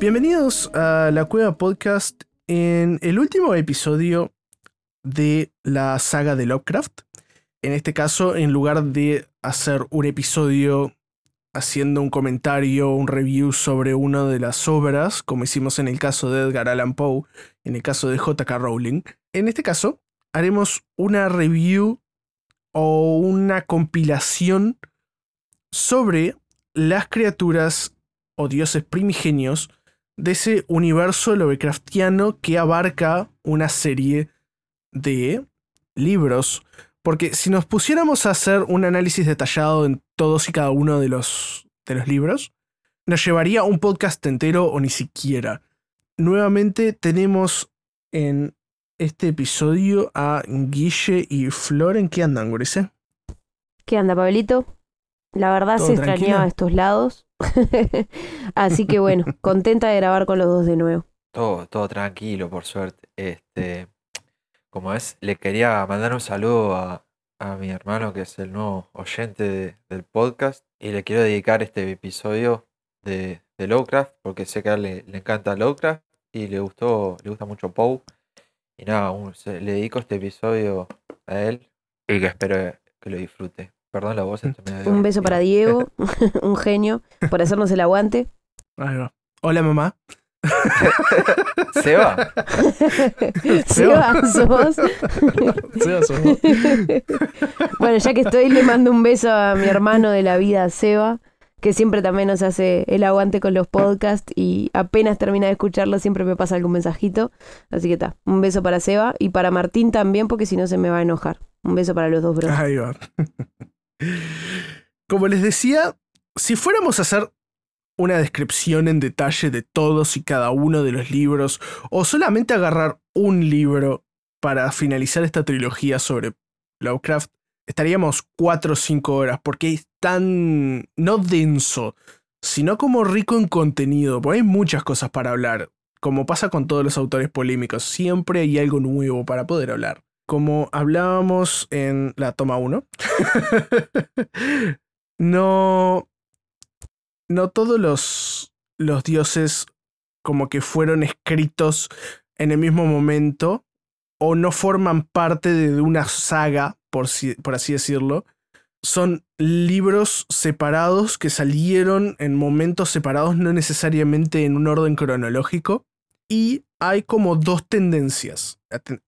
Bienvenidos a la Cueva Podcast en el último episodio de la saga de Lovecraft. En este caso, en lugar de hacer un episodio haciendo un comentario, un review sobre una de las obras, como hicimos en el caso de Edgar Allan Poe, en el caso de JK Rowling. En este caso, haremos una review o una compilación sobre las criaturas o dioses primigenios de ese universo Lovecraftiano que abarca una serie de libros porque si nos pusiéramos a hacer un análisis detallado en todos y cada uno de los, de los libros, nos llevaría un podcast entero o ni siquiera. Nuevamente tenemos en este episodio a Guille y Flor. ¿En qué andan, Gurice? ¿Qué anda, Pablito? La verdad se extrañaba estos lados. Así que bueno, contenta de grabar con los dos de nuevo. Todo, todo tranquilo, por suerte. Este, como es, le quería mandar un saludo a, mi hermano que es el nuevo oyente del podcast y le quiero dedicar este episodio de, de Lovecraft porque sé que a él le, encanta Lovecraft y le gustó, le gusta mucho Poe y nada, le dedico este episodio a él y que espero que lo disfrute. Perdón la voz. Un beso para Diego, un genio, por hacernos el aguante. Hola mamá. Seba. Seba, sos. Seba, sos. bueno, ya que estoy, le mando un beso a mi hermano de la vida, Seba, que siempre también nos hace el aguante con los podcasts y apenas termina de escucharlo siempre me pasa algún mensajito. Así que está, un beso para Seba y para Martín también, porque si no se me va a enojar. Un beso para los dos bros. Ahí va. Como les decía, si fuéramos a hacer una descripción en detalle de todos y cada uno de los libros, o solamente agarrar un libro para finalizar esta trilogía sobre Lovecraft, estaríamos cuatro o cinco horas, porque es tan, no denso, sino como rico en contenido, porque hay muchas cosas para hablar. Como pasa con todos los autores polémicos, siempre hay algo nuevo para poder hablar. Como hablábamos en la toma 1, no no todos los, los dioses como que fueron escritos en el mismo momento o no forman parte de una saga, por, por así decirlo. Son libros separados que salieron en momentos separados, no necesariamente en un orden cronológico. Y hay como dos tendencias.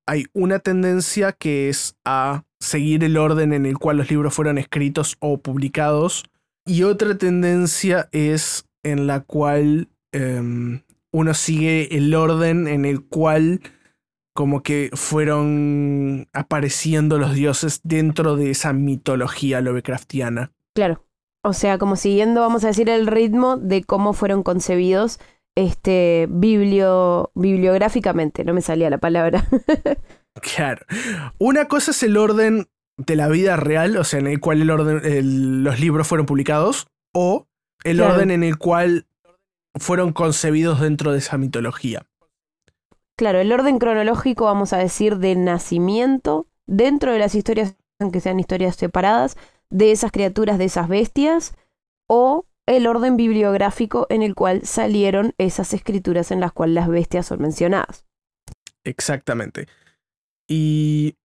Hay una tendencia que es a seguir el orden en el cual los libros fueron escritos o publicados y otra tendencia es en la cual em, uno sigue el orden en el cual como que fueron apareciendo los dioses dentro de esa mitología Lovecraftiana. Claro. O sea, como siguiendo, vamos a decir, el ritmo de cómo fueron concebidos este biblio, bibliográficamente, no me salía la palabra. claro. Una cosa es el orden de la vida real, o sea, en el cual el orden, los libros fueron publicados, o el orden en el cual fueron concebidos dentro de esa mitología. Claro, el orden cronológico, vamos a decir, de nacimiento, dentro de las historias, aunque sean historias separadas, de esas criaturas, de esas bestias, o el orden bibliográfico en el cual salieron esas escrituras en las cuales las bestias son mencionadas. Exactamente. Y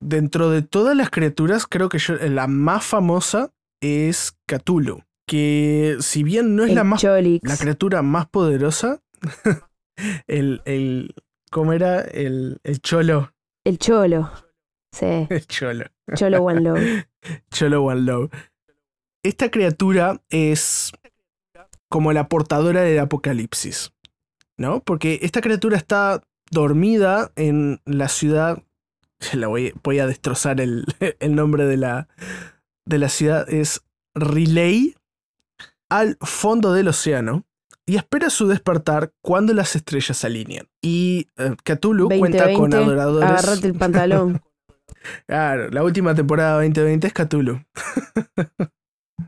dentro de todas las criaturas, creo que la más famosa es Cthulhu. Que si bien no es la, más, la criatura más poderosa, el, el. ¿Cómo era? El, el cholo. El cholo. Sí. El cholo. Cholo One Love. Cholo One Love. Esta criatura es como la portadora del apocalipsis. ¿No? Porque esta criatura está dormida en la ciudad la voy, voy a destrozar el, el nombre de la, de la ciudad, es Relay al fondo del océano, y espera su despertar cuando las estrellas se alinean. Y eh, Cthulhu cuenta con 2020, adoradores. Agárrate el pantalón. Claro, la última temporada 2020 es Cthulhu.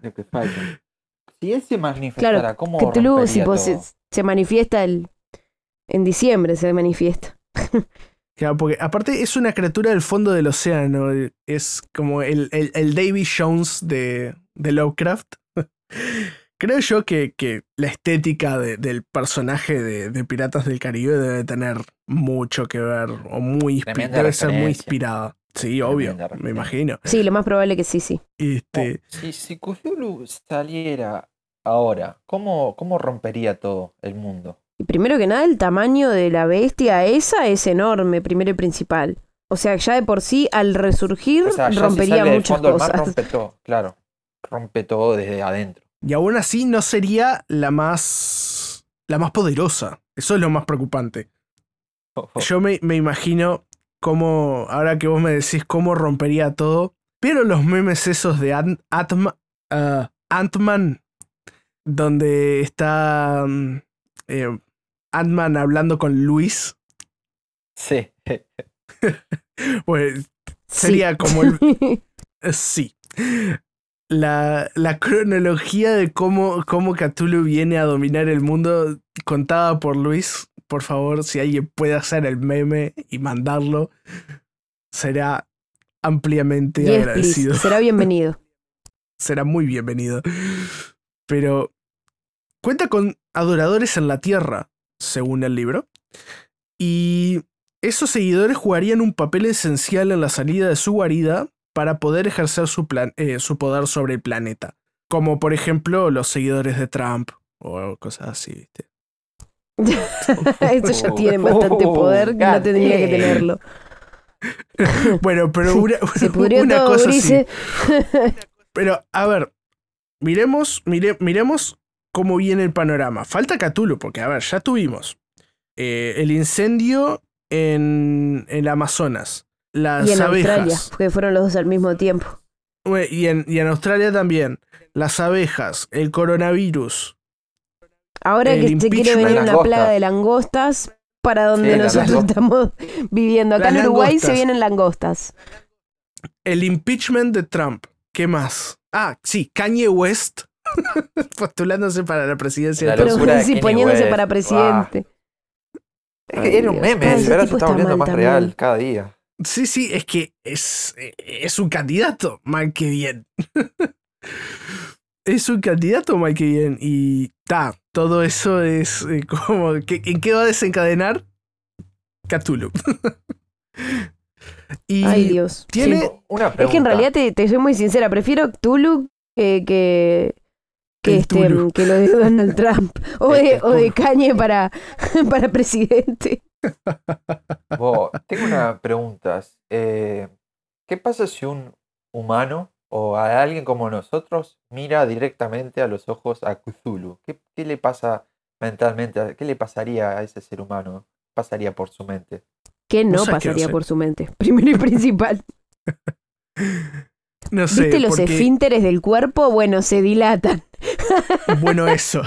Lo que falta. Si él se manifestara, Claro, ¿cómo Cthulhu si, pues, todo? se, se manifiesta el, en diciembre, se manifiesta. Claro, porque aparte es una criatura del fondo del océano. Es como el, el, el Davy Jones de, de Lovecraft. Creo yo que, que la estética de- del personaje de, de Piratas del Caribe debe tener mucho que ver, o muy debe ser muy inspirada. Sí, obvio, me imagino. Sí, lo más probable que sí, sí. Este, Oh, si, si Cthulhu saliera ahora, ¿cómo, ¿cómo rompería todo el mundo? Y primero que nada, el tamaño de la bestia esa es enorme, primero y principal. O sea, ya de por sí, al resurgir, O sea, ya si rompería del muchas mar, cosas. rompe todo, claro. Rompe todo desde adentro. y aún así no sería la más, la más poderosa. Eso es lo más preocupante. Yo me, me imagino cómo, ahora que vos me decís cómo rompería todo, pero los memes esos de Ant- Atma- ah, Ant-Man, donde está eh, Ant-Man hablando con Luis, Sí. pues Sí. sería como el... sí. La, la cronología de cómo, cómo Cthulhu viene a dominar el mundo contada por Luis. Por favor, si alguien puede hacer el meme y mandarlo, será ampliamente Yes, agradecido. please. Será bienvenido. Será muy bienvenido. Pero cuenta con adoradores en la Tierra, según el libro. Y esos seguidores jugarían un papel esencial en la salida de su guarida para poder ejercer su, plan- eh, su poder sobre el planeta. Como por ejemplo los seguidores de Trump o cosas así, ¿viste? Estos ya tienen bastante Oh, poder que no tendría que tenerlo. Bueno, pero una, Se pudrió una todo, cosa así. Pero, a ver, miremos, mire- miremos cómo viene el panorama. Falta Cthulhu, porque, a ver, ya tuvimos eh, el incendio en, el Amazonas, las Y en abejas, Australia, porque fueron los dos al mismo tiempo. Y en, y en Australia también, las abejas, el coronavirus. Ahora El que se quiere venir una plaga de langostas para donde Sí, nosotros estamos viviendo. Acá Las en Uruguay se vienen langostas. El impeachment de Trump. ¿Qué más? Ah, sí, Kanye West postulándose para la presidencia La de Pero locura de sí, poniéndose West. para presidente. Es que era un meme, ahora tipo se está volviendo más también. real cada día. Sí, sí, es que es, es un candidato, mal que bien. es un candidato, que bien. Y ta, todo eso es eh, como. ¿qué- ¿En qué va a desencadenar? Cthulhu. y Ay, Dios. tiene- Sí. Una Es pregunta. que en realidad te, te soy muy sincera, prefiero Cthulhu que, que, que, este, que lo de Donald Trump o de, o de Kanye para, para presidente. Bo, tengo una pregunta. Eh, ¿Qué pasa si un humano o a alguien como nosotros mira directamente a los ojos a Cthulhu? ¿Qué, qué le pasa mentalmente? a- ¿Qué le pasaría a ese ser humano? ¿Qué pasaría por su mente? Que no pasaría por su mente, primero y principal. No sé. ¿Viste los porque- esfínteres del cuerpo? Bueno, se dilatan. Bueno, eso.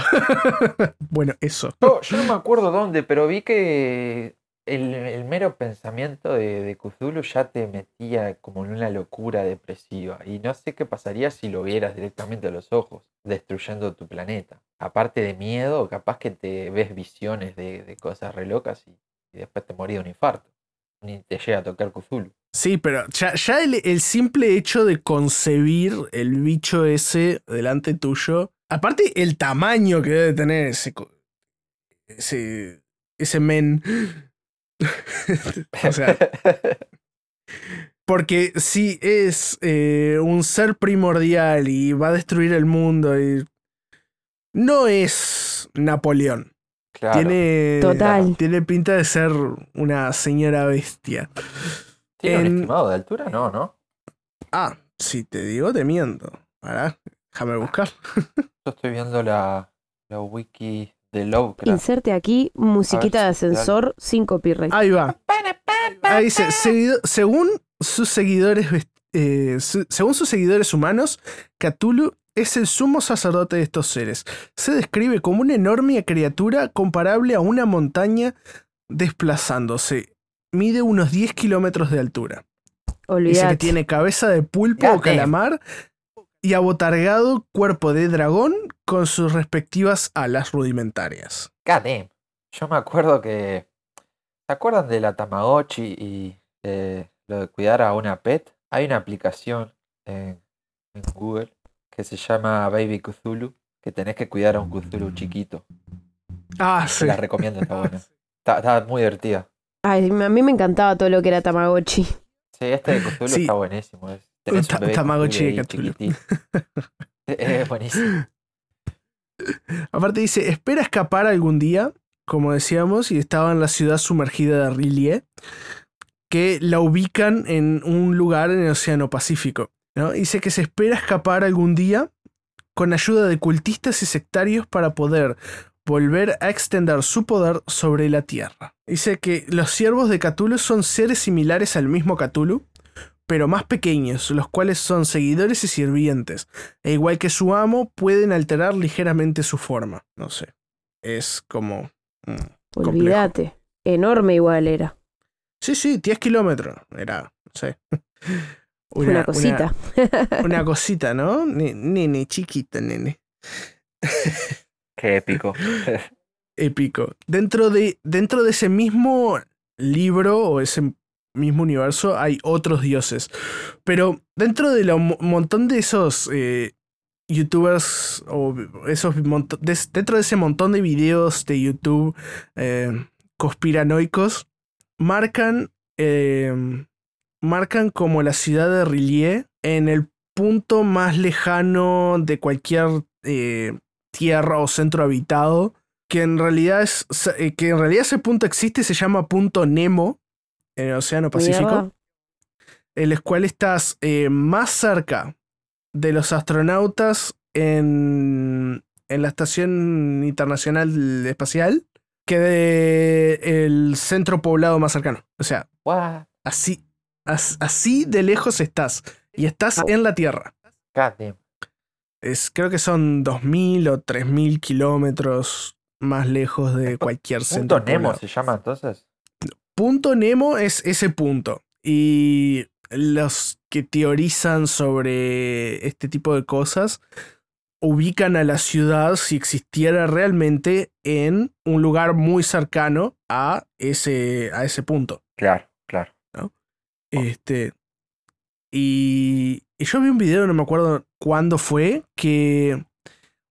bueno, eso. Yo no me acuerdo dónde, pero vi que el, mero pensamiento de, de Cthulhu ya te metía como en una locura depresiva. Y no sé qué pasaría si lo vieras directamente a los ojos, destruyendo tu planeta. Aparte de miedo, capaz que te ves visiones de, cosas re locas y, después te morí de un infarto. Ni te llega a tocar Cthulhu. Sí, pero ya, el, simple hecho de concebir el bicho ese delante tuyo. Aparte, el tamaño que debe tener ese. Ese. Ese men. o sea, porque si es eh, un ser primordial y va a destruir el mundo y. No es Napoleón. claro. Tiene. Total. Tiene pinta de ser una señora bestia. ¿Tiene un estimado de altura? No, ¿no? Ah, si te digo, te miento. Pará, déjame buscar. Yo estoy viendo la, la wiki de Lovecraft. Inserte aquí musiquita de ascensor sin copyright. Ahí va. Ahí dice, "Seguido- según sus seguidores, eh, su- según sus seguidores humanos, Cthulhu es el sumo sacerdote de estos seres. Se describe como una enorme criatura comparable a una montaña desplazándose. Mide unos 10 kilómetros de altura. Dice que tiene cabeza de pulpo o calamar y abotargado cuerpo de dragón con sus respectivas alas rudimentarias. Damn. Yo me acuerdo que. ¿Se acuerdan de la Tamagotchi y eh, lo de cuidar a una pet? Hay una aplicación en, en Google que se llama Baby Cthulhu, que tenés que cuidar a un Cthulhu chiquito. Ah, Se sí. la recomiendo, está buena. Está, está muy divertida. Ay, a mí me encantaba todo lo que era Tamagotchi. Sí, este de Cthulhu Sí. está buenísimo. es- tenés un Tamagotchi de Cthulhu es buenísimo. Aparte dice, espera escapar algún día, como decíamos, y estaba en la ciudad sumergida de Rillier, que la ubican en un lugar en el Océano Pacífico. ¿no? Dice que se espera escapar algún día con ayuda de cultistas y sectarios para poder volver a extender su poder sobre la Tierra. Dice que los siervos de Cthulhu son seres similares al mismo Cthulhu, pero más pequeños, los cuales son seguidores y sirvientes, e igual que su amo, pueden alterar ligeramente su forma. No sé. Es como. mm. Complejo. Olvídate. Enorme igual era. Sí, sí, 10 kilómetros. Era, no sé. Una, cosita. Una, una cosita, ¿no? Ne- Nene, chiquita, nene. Qué épico. Épico. Dentro de, dentro de ese mismo libro o ese mismo universo hay otros dioses. Pero dentro de un montón de esos eh, youtubers o esos dentro de ese montón de videos de YouTube eh, conspiranoicos, marcan, eh, marcan como la ciudad de Rillier en el punto más lejano de cualquier eh, tierra o centro habitado que en realidad es que en realidad ese punto existe se llama punto Nemo en el Océano Pacífico Mierda. en el cual estás eh, más cerca de los astronautas en, en la Estación Internacional Espacial que de el centro poblado más cercano. O sea, What? así, as- así de lejos estás. Y estás en la Tierra. Es, creo que son 2.000 o 3.000 kilómetros más lejos de cualquier Punto centro Nemo poblado. se llama entonces. Punto Nemo es ese punto. Y los que teorizan sobre este tipo de cosas ubican a la ciudad si existiera realmente en un lugar muy cercano a ese, a ese punto. Claro, claro. Este, y, y yo vi un video, no me acuerdo cuándo fue, que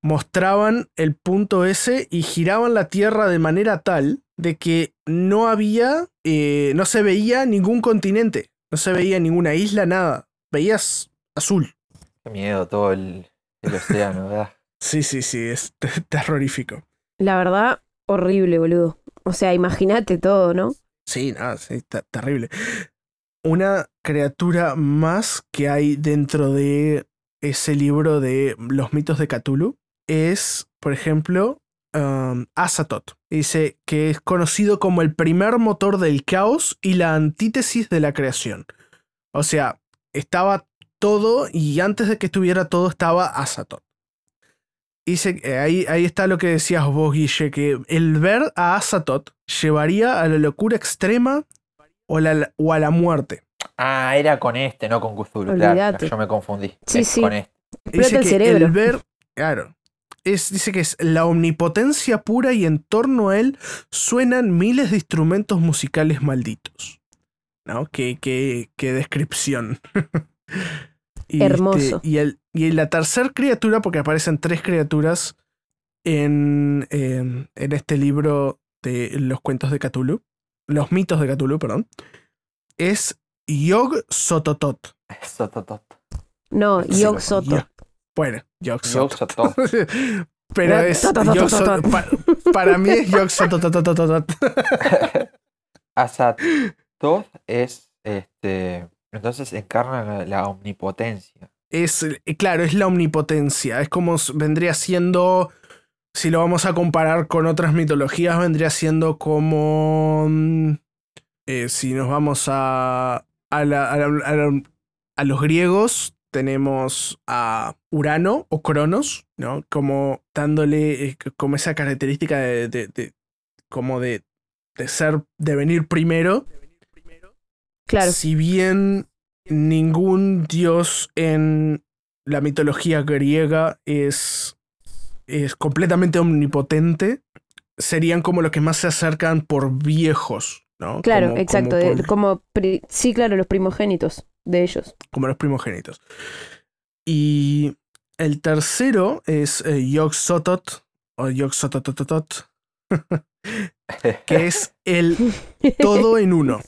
mostraban el punto ese y giraban la Tierra de manera tal de que no había, eh, no se veía ningún continente, no se veía ninguna isla, nada. Veías azul. Qué miedo todo el, el océano, ¿verdad? Sí, sí, sí, es te- terrorífico. La verdad, horrible, boludo. O sea, imagínate todo, ¿no? Sí, nada, sí, te- terrible. Una criatura más que hay dentro de ese libro de los mitos de Cthulhu es, por ejemplo, um, Azathoth. Dice que es conocido como el primer motor del caos y la antítesis de la creación. O sea, estaba todo y antes de que estuviera todo estaba Azathoth. Dice, eh, ahí, ahí está lo que decías vos, Guille, que el ver a Azathoth llevaría a la locura extrema o, la- o a la muerte. Ah, era con este, no con Cthulhu. Claro, yo me confundí. Sí, Es sí. Con este. Dice el que cerebro. el ver, claro, es, dice que es la omnipotencia pura y en torno a él suenan miles de instrumentos musicales malditos. ¿No? Qué, qué- qué descripción. Y, Hermoso. y, el, y la tercer criatura, porque aparecen tres criaturas en, en, en este libro de los cuentos de Cthulhu, los mitos de Cthulhu, perdón, es Yog Sototot. Eso, tot, No, Yog Soto. Bueno, tot. Pero es to. pa- para mí es Sotototototot. Azathoth es este. Entonces encarna la, omnipotencia. Es, eh, claro, es la omnipotencia. Es como vendría siendo, si lo vamos a comparar con otras mitologías, vendría siendo como, mm, eh, si nos vamos a, a, la- a la- a la- a los griegos, tenemos a Urano o Cronos, ¿no? Como dándole eh, como esa característica de, de- de- como de, de ser, de venir primero. Claro. Si bien ningún dios en la mitología griega es, es completamente omnipotente, serían como los que más se acercan por viejos, ¿no? Claro, Como- exacto. como por- sí, claro, los primogénitos de ellos. como los primogénitos. Y el tercero es eh, Yog-Sothoth, o Yog-Sothototot, que es el todo en uno.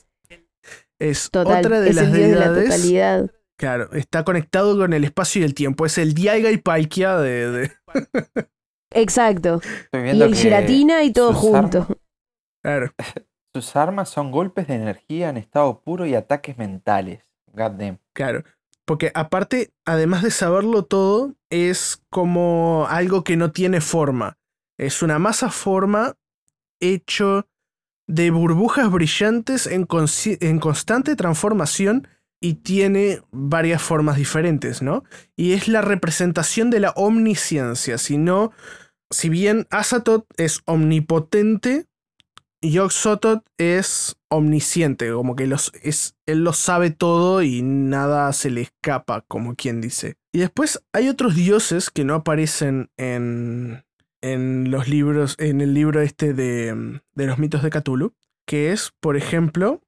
Es Total. otra de es las el dios de la deidades. totalidad. claro, está conectado con el espacio y el tiempo. Es el Diaiga y Palkia de, de- Exacto. Y el Giratina y todo junto. armas- Claro. Sus armas son golpes de energía en estado puro y ataques mentales. God damn. Claro. Porque aparte, además de saberlo todo, es como algo que no tiene forma. Es una masa forma hecho de burbujas brillantes en, constante transformación y tiene varias formas diferentes, ¿no? Y es la representación de la omnisciencia, si no, si bien Azatoth es omnipotente, Yog-Sothoth es omnisciente, como que los, es, él lo sabe todo y nada se le escapa, como quien dice. Y después hay otros dioses que no aparecen en, en los libros, en el libro este de, de los mitos de Cthulhu, que es, por ejemplo,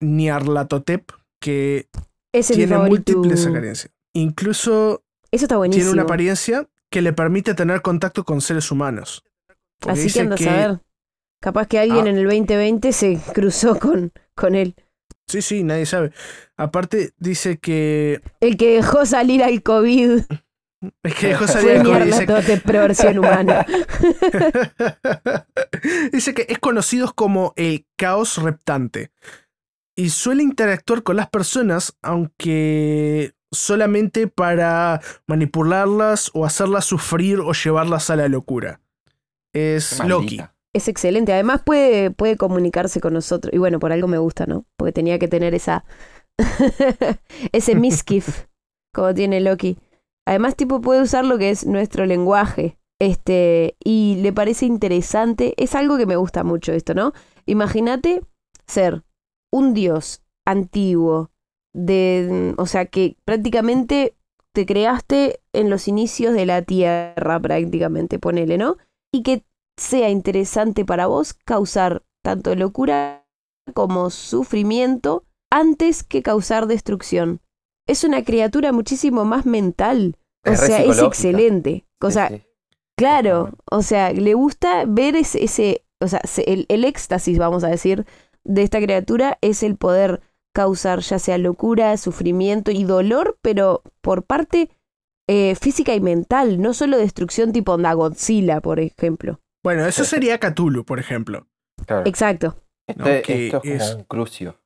Nyarlathotep, que Ese tiene múltiples apariencias. Incluso Eso está tiene una apariencia que le permite tener contacto con seres humanos. Así que a ver. Capaz que alguien Ah. en el 2020 se cruzó con, con él. Sí, sí, nadie sabe. Aparte dice que El que dejó salir al COVID es que dejó salir mi COVID, dice, versión humana. dice que es conocido como el caos reptante y suele interactuar con las personas, aunque solamente para manipularlas o hacerlas sufrir o llevarlas a la locura. Es Loki. Es excelente. Además puede, puede comunicarse con nosotros. Y bueno, por algo me gusta, ¿no? Porque tenía que tener esa... ese miskif, como tiene Loki. Además, tipo, puede usar lo que es nuestro lenguaje. Este, y le parece interesante. Es algo que me gusta mucho esto, ¿no? Imagínate ser un dios antiguo, de, o sea, que prácticamente te creaste en los inicios de la Tierra, prácticamente, ponele, ¿no? Y que sea interesante para vos causar tanto locura como sufrimiento antes que causar destrucción. Es una criatura muchísimo más mental. O Es sea, es excelente. O Sí, sea, sí. Claro, o sea, le gusta ver ese, ese o sea, se- el, el éxtasis, vamos a decir, de esta criatura es el poder causar ya sea locura, sufrimiento y dolor, pero por parte eh, física y mental, no solo destrucción tipo onda Godzilla, por ejemplo. Bueno, eso sería Cthulhu, por ejemplo. Claro. Exacto. Este- No, que esto es un crucio.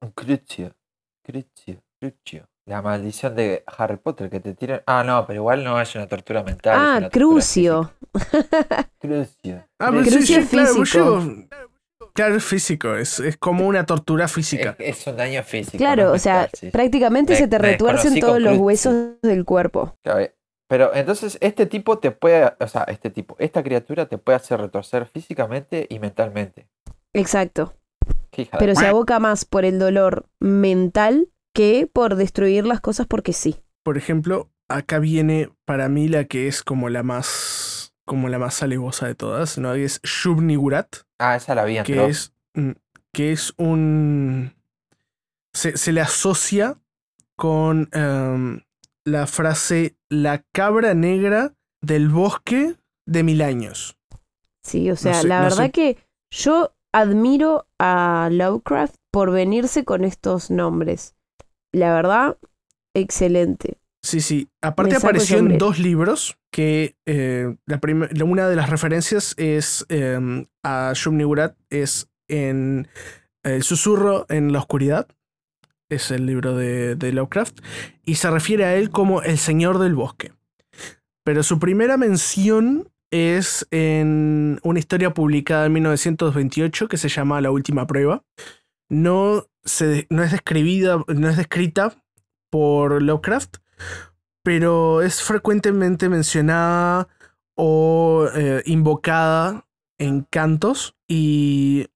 Un crucio. Crucio. Crucio. La maldición de Harry Potter que te tiran. Ah, no, pero igual no es una tortura mental. Ah, tortura Crucio. Crucio. Ah, pero Crucio sí, sí, es claro, físico. yo- claro, es físico, es, es como una tortura física. Es, es un daño físico. Claro, no o sea, prácticamente Me- se te retuercen todos los huesos del cuerpo. Claro, eh, Pero entonces este tipo te puede, o sea, este tipo, esta criatura te puede hacer retorcer físicamente y mentalmente. Exacto. De- Pero se aboca más por el dolor mental que por destruir las cosas porque sí. Por ejemplo, acá viene para mí la que es como la más como la más alevosa de todas, ¿no? Es Shub-Nigurat, Ah, esa la vi en que es que es un se, se le asocia con em, la frase la cabra negra del bosque de mil años. Sí, o sea, sé, la no verdad sé. que yo admiro a Lovecraft por venirse con estos nombres. La verdad, excelente. Sí, sí. Aparte apareció en dos libros que eh, la una de las referencias es eh, a Shub-Niggurath es en El susurro en la oscuridad. Es el libro de, de Lovecraft. Y se refiere a él como el señor del bosque. Pero su primera mención es en una historia publicada en 1928 que se llama La última prueba. No, se, no es describida, no es descrita por Lovecraft, pero es frecuentemente mencionada o eh, invocada en cantos y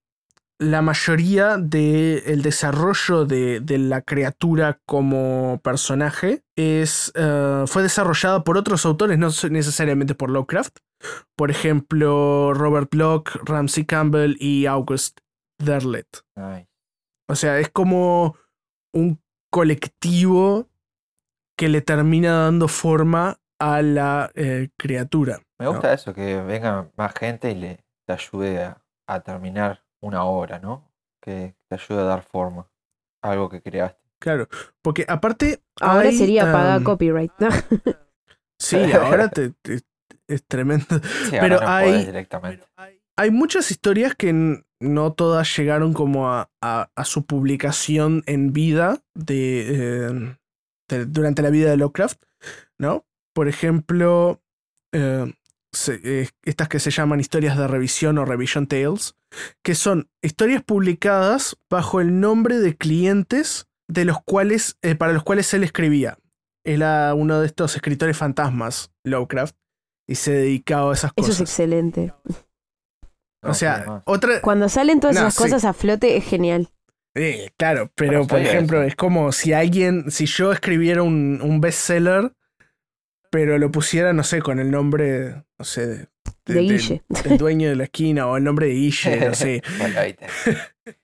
la mayoría del desarrollo de, de, la criatura como personaje es, uh, fue desarrollada por otros autores, no necesariamente por Lovecraft. Por ejemplo, Robert Bloch, Ramsey Campbell y August Derlet. Ay. O sea, es como un colectivo que le termina dando forma a la eh, criatura. Me gusta ¿no? eso, que venga más gente y le te ayude a, a terminar una obra, ¿no? Que te ayude a dar forma a algo que creaste. Claro, porque aparte. Ahora hay, sería um, pagar copyright, ¿no? Sí, ahora te, te, es tremendo. Sí, Pero ahora no hay, hay muchas historias que no todas llegaron como a, a- a su publicación en vida de, eh, de- durante la vida de Lovecraft, ¿no? Por ejemplo, eh, se- eh, estas que se llaman historias de revisión o revision tales, que son historias publicadas bajo el nombre de clientes de los cuales, eh, para los cuales él escribía. Era uno de estos escritores fantasmas, Lovecraft, y se dedicaba a esas Eso es cosas. excelente. O sea, otra, Cuando salen todas No, esas sí. cosas a flote es genial. Eh, claro, pero Bueno, por ejemplo, es como si alguien, si yo escribiera un, un bestseller, pero lo pusiera, no sé, con el nombre, no sé, de, Guille. del dueño de la esquina o el nombre de Guille, no sé. Bueno, ahí te-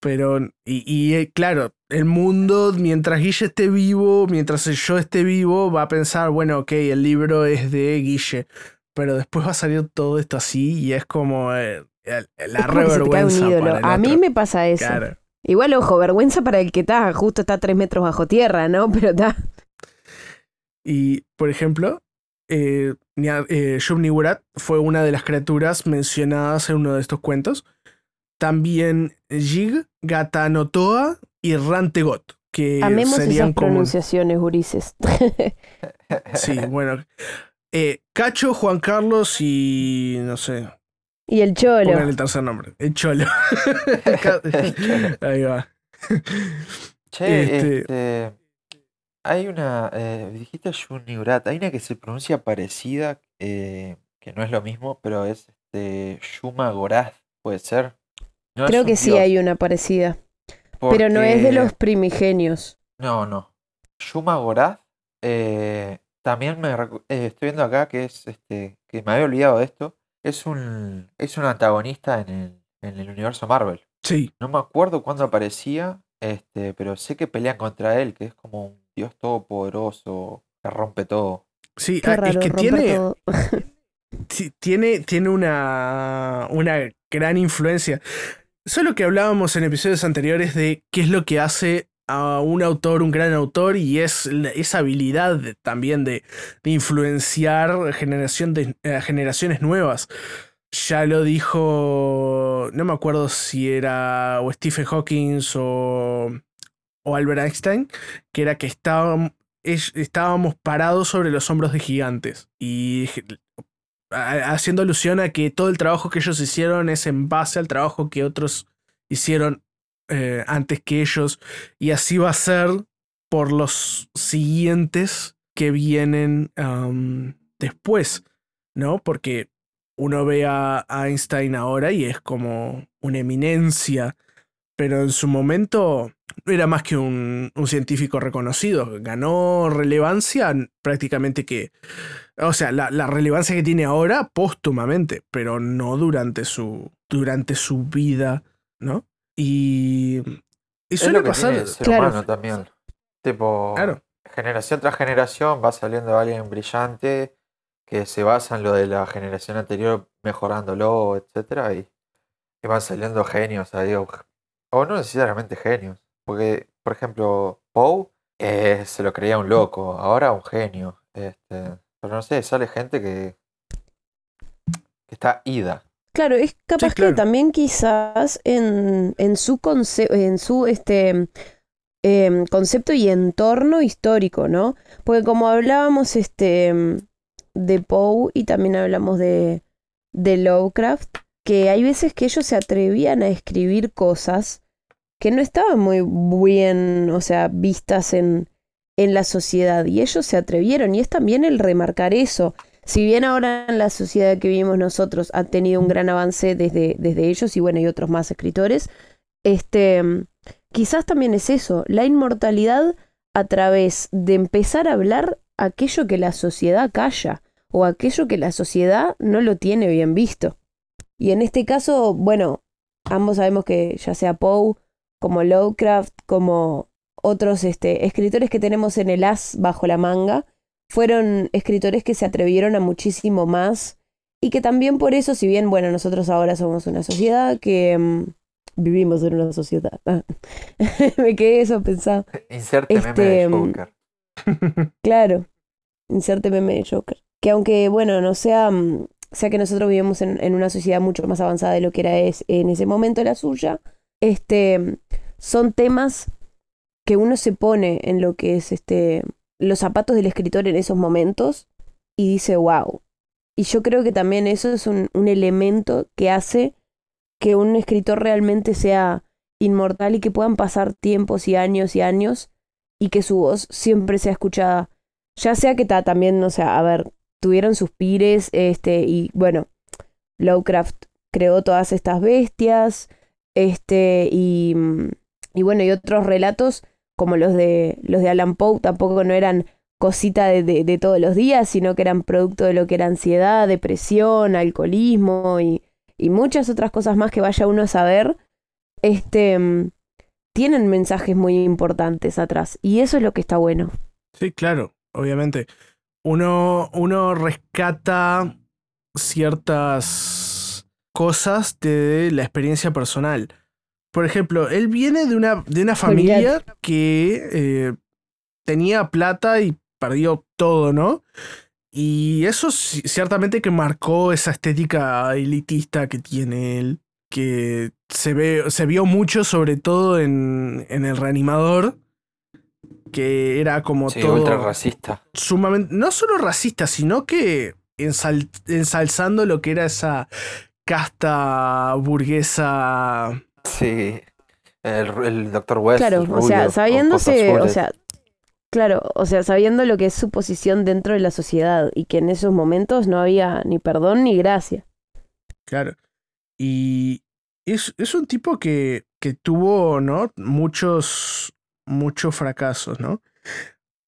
Pero, y, y, eh, claro, el mundo, mientras Guille esté vivo, mientras yo esté vivo, va a pensar, bueno, ok, el libro es de Guille. Pero después va a salir todo esto así y es como eh, el- la Es revergüenza el A mí me pasa eso. Claro. Igual, ojo, vergüenza para el que está, justo está tres metros bajo tierra, ¿no? Pero está. Y, por ejemplo, eh, eh, Shub-Niggurath fue una de las criaturas mencionadas en uno de estos cuentos. También Jig, Gatanotoa y Rantegot, que Amemos serían esas como... pronunciaciones, Ulises. Sí, bueno. Eh, Cacho, Juan Carlos y... no sé, y el cholo. pongan el tercer nombre. El Cholo. Ahí va. Che, Este- este... Hay una... eh, dijiste Shuniurat, hay una que se pronuncia parecida, eh, que no es lo mismo, pero es este Shuma Gorath, ¿puede ser? No Creo que sí dios, hay una parecida. Pero no es de los primigenios. No, no. Shuma Gorath, eh, también me eh, estoy viendo acá que es este, que me había olvidado de esto. Es un, es un antagonista en el, en el universo Marvel. Sí, No me acuerdo cuándo aparecía, este, pero sé que pelean contra él, que es como un dios todopoderoso que rompe todo. sí. Ah, raro, es que tiene... tiene, tiene una, una gran influencia. Eso es lo que hablábamos en episodios anteriores de qué es lo que hace a un autor un gran autor y es esa habilidad de- también de, de influenciar generación de, eh, generaciones nuevas. Ya lo dijo, no me acuerdo si era o Stephen Hawking o, o Albert Einstein, que era que estábamos, parados sobre los hombros de gigantes. Y haciendo alusión a que todo el trabajo que ellos hicieron es en base al trabajo que otros hicieron eh, antes que ellos y así va a ser por los siguientes que vienen después, ¿no? Porque uno ve a Einstein ahora y es como una eminencia, pero en su momento no era más que un, un científico reconocido, ganó relevancia prácticamente que o sea, la, la relevancia que tiene ahora póstumamente, pero no durante su, durante su vida, ¿no? Y, y Es suele lo que pasar. tiene el ser Claro. humano también. Tipo, Claro. generación tras generación va saliendo alguien brillante que se basa en lo de la generación anterior mejorándolo, etcétera, y, y van saliendo genios ahí, o, o no necesariamente genios, porque, por ejemplo, Poe eh, se lo creía un loco, ahora un genio, este, pero no sé, sale gente que, que está ida. Claro, es capaz claro. que también quizás en, en su conce- en su este em, concepto y entorno histórico, ¿no? Porque como hablábamos este de Poe y también hablamos de, de Lovecraft, que hay veces que ellos se atrevían a escribir cosas que no estaban muy bien, o sea, vistas en, en la sociedad y ellos se atrevieron y es también el remarcar eso. Si bien ahora en la sociedad que vivimos nosotros ha tenido un gran avance desde, desde ellos y bueno, y otros más escritores, este, quizás también es eso, la inmortalidad a través de empezar a hablar aquello que la sociedad calla o aquello que la sociedad no lo tiene bien visto. Y en este caso, bueno, ambos sabemos que ya sea Poe, como Lovecraft, como otros este, escritores que tenemos en el as bajo la manga, fueron escritores que se atrevieron a muchísimo más y que también por eso, si bien, bueno, nosotros ahora somos una sociedad que mm, vivimos en una sociedad. Me quedé eso pensado. Inserte meme Este, de mm, Joker. Claro, inserte meme de Joker. Que aunque, bueno, no sea, mm, sea que nosotros vivimos en, una sociedad mucho más avanzada de lo que era es, en ese momento la suya, este, son temas que uno se pone en lo que es este, los zapatos del escritor en esos momentos y dice, wow. Y yo creo que también eso es un, un elemento que hace que un escritor realmente sea inmortal y que puedan pasar tiempos y años y años y que su voz siempre sea escuchada. Ya sea que ta, también, o sea, a ver, tuvieron sus pires, este, y bueno, Lovecraft creó todas estas bestias, este, y, y bueno, y otros relatos como los de los de Alan Poe tampoco no eran cosita de, de, de todos los días, sino que eran producto de lo que era ansiedad, depresión, alcoholismo y, y muchas otras cosas más que vaya uno a saber, este, tienen mensajes muy importantes atrás. Y eso es lo que está bueno. Sí, claro, obviamente. Uno, uno rescata ciertas cosas de la experiencia personal. Por ejemplo, él viene de una, de una familia que eh, tenía plata y perdió todo, ¿no? Y eso ci- ciertamente que marcó esa estética elitista que tiene él, que se, ve, se vio mucho sobre todo en, en el reanimador, que era como Sí, todo ultra racista. sumamente, no solo racista, sino que ensal- ensalzando lo que era esa casta burguesa. Sí. El, el Dr. West. claro, el o sea, sabiéndose, o sea, claro, o sea, sabiendo lo que es su posición dentro de la sociedad y que en esos momentos no había ni perdón ni gracia. Claro. Y es, es un tipo que, que tuvo, ¿no? Muchos, muchos fracasos, ¿no?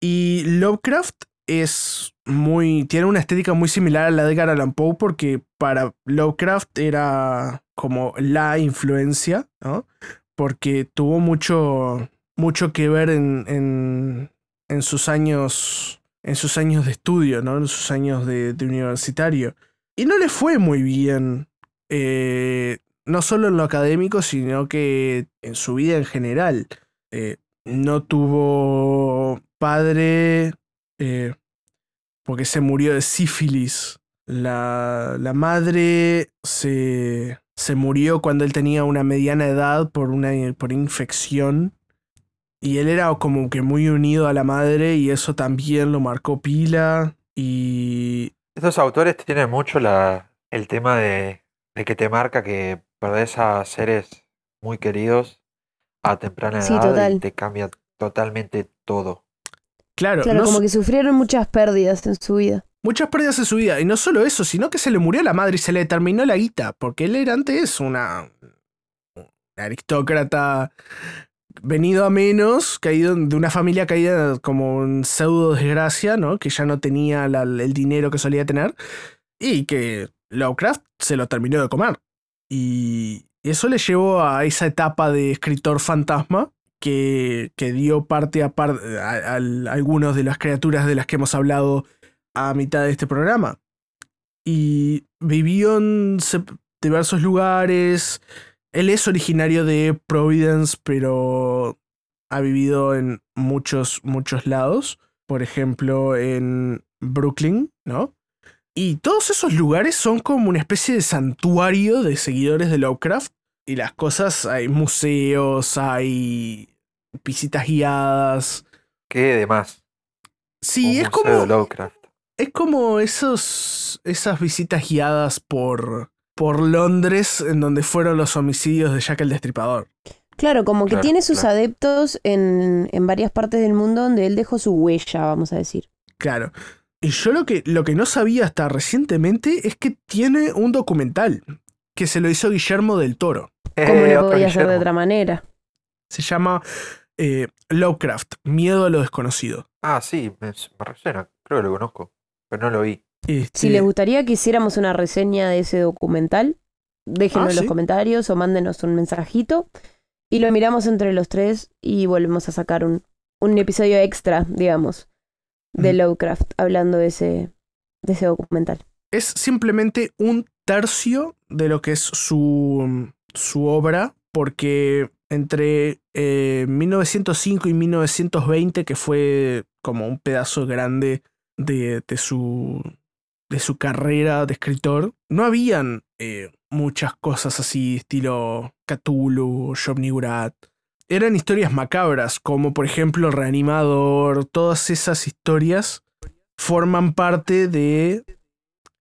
Y Lovecraft es muy. tiene una estética muy similar a la de Edgar Allan Poe, porque para Lovecraft era como la influencia, ¿no? Porque tuvo mucho, mucho que ver en, en, en sus años. en sus años de estudio, ¿no? En sus años de, de universitario. Y no le fue muy bien. eh, no solo en lo académico, sino que en su vida en general. Eh, no tuvo padre eh, porque se murió de sífilis. La, la madre se, se murió cuando él tenía una mediana edad por una por infección. Y él era como que muy unido a la madre y eso también lo marcó pila. Y Estos autores tienen mucho la, el tema de, de que te marca que perdés a seres muy queridos a temprana Sí, edad total. y te cambia totalmente todo. claro, Claro, no como que sufrieron muchas pérdidas en su vida. muchas pérdidas en su vida. Y no solo eso, sino que se le murió la madre y se le terminó la guita. Porque él era antes una, un aristócrata venido a menos, caído de una familia caída como en pseudo desgracia, ¿no? Que ya no tenía la- el dinero que solía tener. Y que Lovecraft se lo terminó de comer. Y eso le llevó a esa etapa de escritor fantasma que, que dio parte a, a, algunas de las criaturas de las que hemos hablado a mitad de este programa. Y vivió en diversos lugares. Él es originario de Providence, pero ha vivido en muchos, muchos lados. Por ejemplo, en Brooklyn, ¿no? Y todos esos lugares son como una especie de santuario de seguidores de Lovecraft. Y las cosas, hay museos, hay visitas guiadas. ¿Qué de más? Sí, Un es museo como, de Lovecraft. es como esos, esas visitas guiadas por, por Londres en donde fueron los homicidios de Jack el Destripador. Claro, como que Claro, tiene sus claro. adeptos en, en varias partes del mundo donde él dejó su huella, vamos a decir. Claro. Y yo lo que, lo que no sabía hasta recientemente es que tiene un documental que se lo hizo Guillermo del Toro. Eh, no otro podía ser de otra manera. Se llama eh, Lovecraft, Miedo a lo desconocido. Ah, sí, me, me resuena. Creo que lo conozco. Pero no lo vi. Este, Si les gustaría que hiciéramos una reseña de ese documental, déjenos Ah, en los sí. comentarios o mándenos un mensajito y lo miramos entre los tres y volvemos a sacar un, un episodio extra, digamos, de. Lovecraft, hablando de ese, de ese documental. es simplemente un tercio de lo que es su, su obra, porque entre eh, 1905 y 1920, que fue como un pedazo grande de, de su, de su carrera de escritor, no habían eh, muchas cosas así, estilo Cthulhu, Shobnigurat. Eran historias macabras, como por ejemplo Reanimador, todas esas historias forman parte de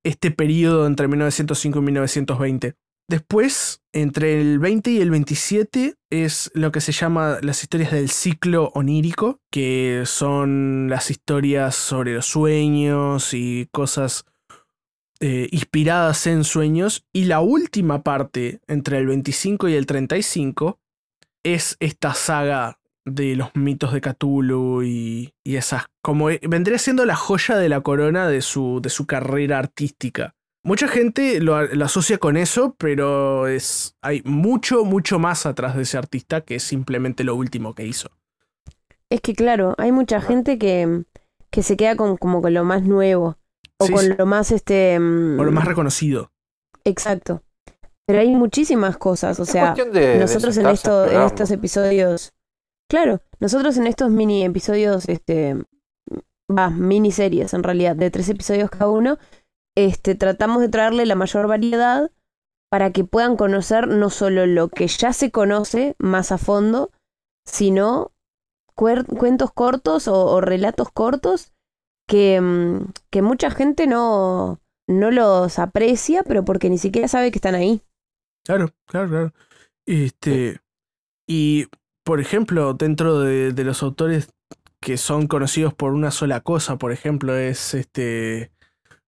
este periodo entre 1905 y 1920. Después, entre el 20 y el 27, es lo que se llama las historias del ciclo onírico, que son las historias sobre los sueños y cosas eh, inspiradas en sueños. Y la última parte, entre el 25 y el 35, es esta saga de los mitos de Cthulhu y, y esas. Como eh, vendría siendo la joya de la corona de su, de su carrera artística. Mucha gente lo, lo asocia con eso, pero es, hay mucho, mucho más atrás de ese artista que es simplemente lo último que hizo. Es que claro, hay mucha gente que, que se queda con, como con lo más nuevo o Sí, con sí. lo más este... mm, O lo más reconocido. Exacto. Pero hay muchísimas cosas, o Es sea... de nosotros en, esto, en estos episodios, claro, nosotros en estos mini episodios, este, va, miniseries en realidad, de tres episodios cada uno, este, tratamos de traerle la mayor variedad para que puedan conocer no solo lo que ya se conoce más a fondo, sino cuentos cortos o, o relatos cortos que, mm, que mucha gente no, no los aprecia, pero porque ni siquiera sabe que están ahí. Claro, claro, claro. Este, y, por ejemplo, dentro de, de los autores que son conocidos por una sola cosa, por ejemplo, es este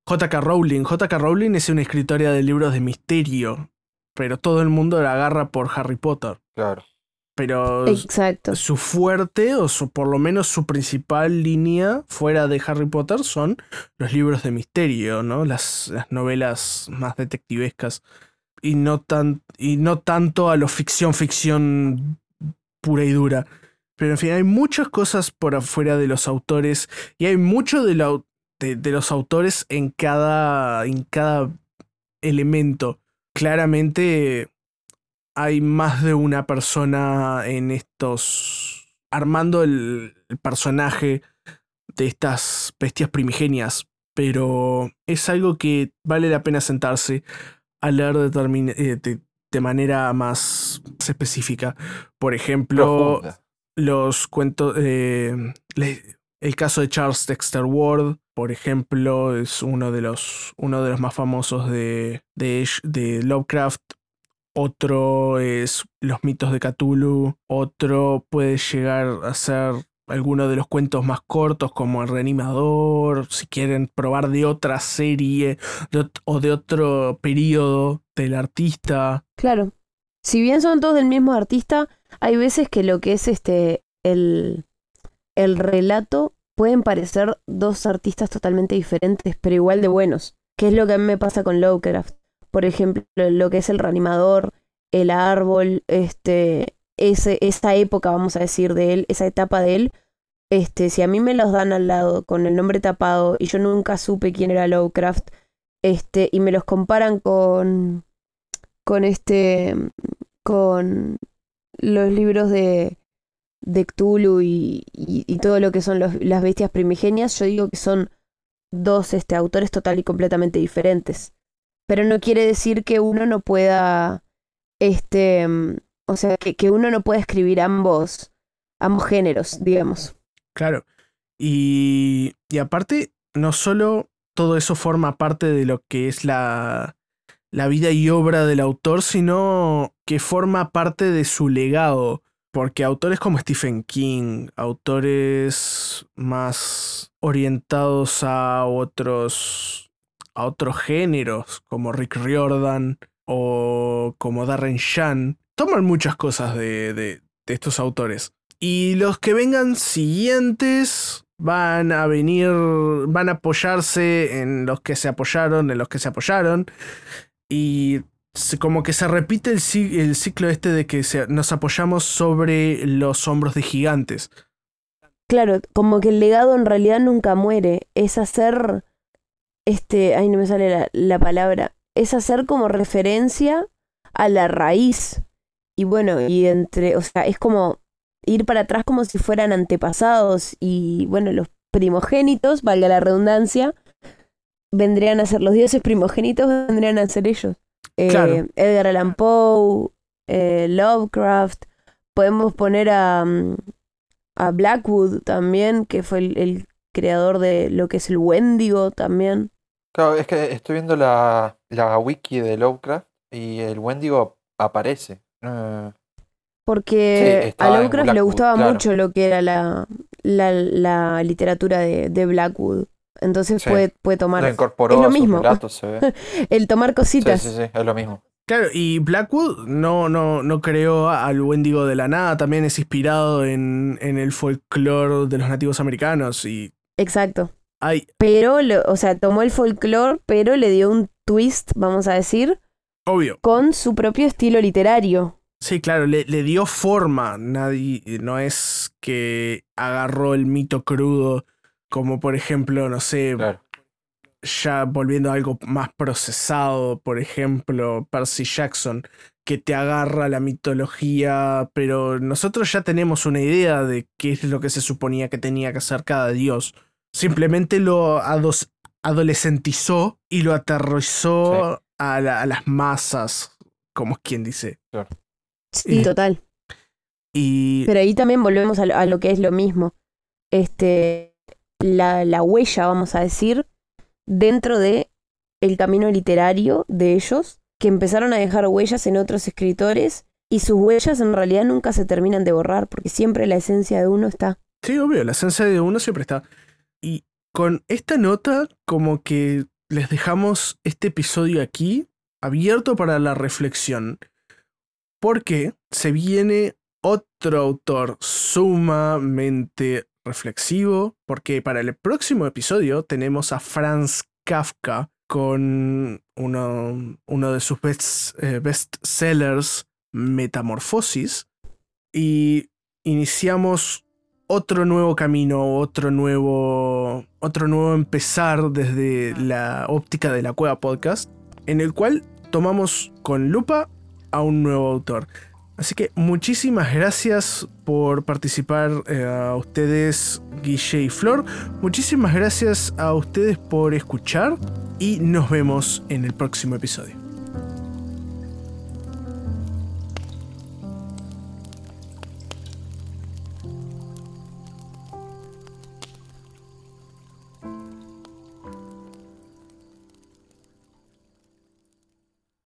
J.K. Rowling. J.K. Rowling es una escritora de libros de misterio, pero todo el mundo la agarra por Harry Potter. Claro. Pero Exacto. su fuerte, o su- por lo menos su principal línea fuera de Harry Potter, son los libros de misterio, ¿no? Las, las novelas más detectivescas. Y no, tan, y no tanto a lo ficción, ficción pura y dura. Pero en fin, hay muchas cosas por afuera de los autores. Y hay mucho de, de, de los autores en cada, en cada elemento. Claramente hay más de una persona en estos. armando el, el personaje de estas bestias primigenias. Pero es algo que vale la pena sentarse a leer eh, de, de manera más específica. Por ejemplo, Profunda. los cuentos. eh, el caso de Charles Dexter Ward, por ejemplo, es uno de los, uno de los más famosos de, de, de Lovecraft. Otro es Los mitos de Cthulhu. Otro puede llegar a ser alguno de los cuentos más cortos, como El Reanimador. Si quieren probar de otra serie o de otro periodo del artista. Claro. Si bien son todos del mismo artista, hay veces que lo que es este el, el relato pueden parecer dos artistas totalmente diferentes, pero igual de buenos. Que es lo que a mí me pasa con Lovecraft. Por ejemplo, lo que es el reanimador, el árbol, este, ese, esa época, vamos a decir, de él, esa etapa de él. Este, si a mí me los dan al lado con el nombre tapado y yo nunca supe quién era Lovecraft, este, y me los comparan con, con este, con los libros de, de Cthulhu y, y- todo lo que son las bestias primigenias, yo digo que son dos este, autores total y completamente diferentes. Pero no quiere decir que uno no pueda, este, o sea, que, que uno no pueda escribir ambos, ambos géneros, digamos. Claro. Y, y aparte, no solo todo eso forma parte de lo que es la, la vida y obra del autor, sino que forma parte de su legado. Porque autores como Stephen King, autores más orientados a otros, a otros géneros, como Rick Riordan o como Darren Shan, toman muchas cosas de, de, estos autores. Y los que vengan siguientes van a venir, van a apoyarse en los que se apoyaron, en los que se apoyaron. Y como que se repite el, ciclo este de que nos apoyamos sobre los hombros de gigantes. Claro, como que el legado en realidad nunca muere. Es hacer. Este. Ay, no me sale la palabra. Es hacer como referencia a la raíz. Y bueno, y entre. O sea, es como ir para atrás como si fueran antepasados. Y bueno, los primogénitos, valga la redundancia, vendrían a ser los dioses primogénitos, vendrían a ser ellos. Eh, Edgar Allan Poe, eh, Lovecraft. Podemos poner a, mm, a Blackwood también, que fue el, creador de lo que es el Wendigo también. Claro, es que estoy viendo la, la wiki de Lovecraft y el Wendigo aparece. Porque a Lovecraft le gustaba mucho lo que era la, la, literatura de, de Blackwood. Entonces puede, puede tomar. es lo mismo. el tomar cositas. Sí, sí, sí, es lo mismo. Claro, y Blackwood no, no, no creó al Wendigo de la nada, también es inspirado en, en el folclore de los nativos americanos y... Exacto. Pero, o sea, tomó el folclore, pero le dio un twist, vamos a decir. Obvio. Con su propio estilo literario. Sí, claro, le, le dio forma. Nadie, no es que agarró el mito crudo como por ejemplo, no sé, ya volviendo a algo más procesado, por ejemplo, Percy Jackson, que te agarra la mitología, pero nosotros ya tenemos una idea de qué es lo que se suponía que tenía que hacer cada dios. Simplemente lo adolescentizó y lo aterrorizó a, las masas, como es quien dice. Sí, total. Y... Pero ahí también volvemos a a lo que es lo mismo. Este, la, la huella, vamos a decir, dentro de el camino literario de ellos, que empezaron a dejar huellas en otros escritores y sus huellas en realidad nunca se terminan de borrar, porque siempre la esencia de uno está. Sí, obvio, la esencia de uno siempre está. Y con esta nota, como que les dejamos este episodio aquí abierto para la reflexión, porque se viene otro autor sumamente reflexivo, porque para el próximo episodio tenemos a Franz Kafka con uno, de sus best, eh, sellers, Metamorfosis, y iniciamos otro nuevo camino, otro nuevo, otro nuevo empezar desde la óptica de la Cueva Podcast, en el cual tomamos con lupa a un nuevo autor. Así que muchísimas gracias por participar eh, a ustedes, Guille y Flor. Muchísimas gracias a ustedes por escuchar y nos vemos en el próximo episodio.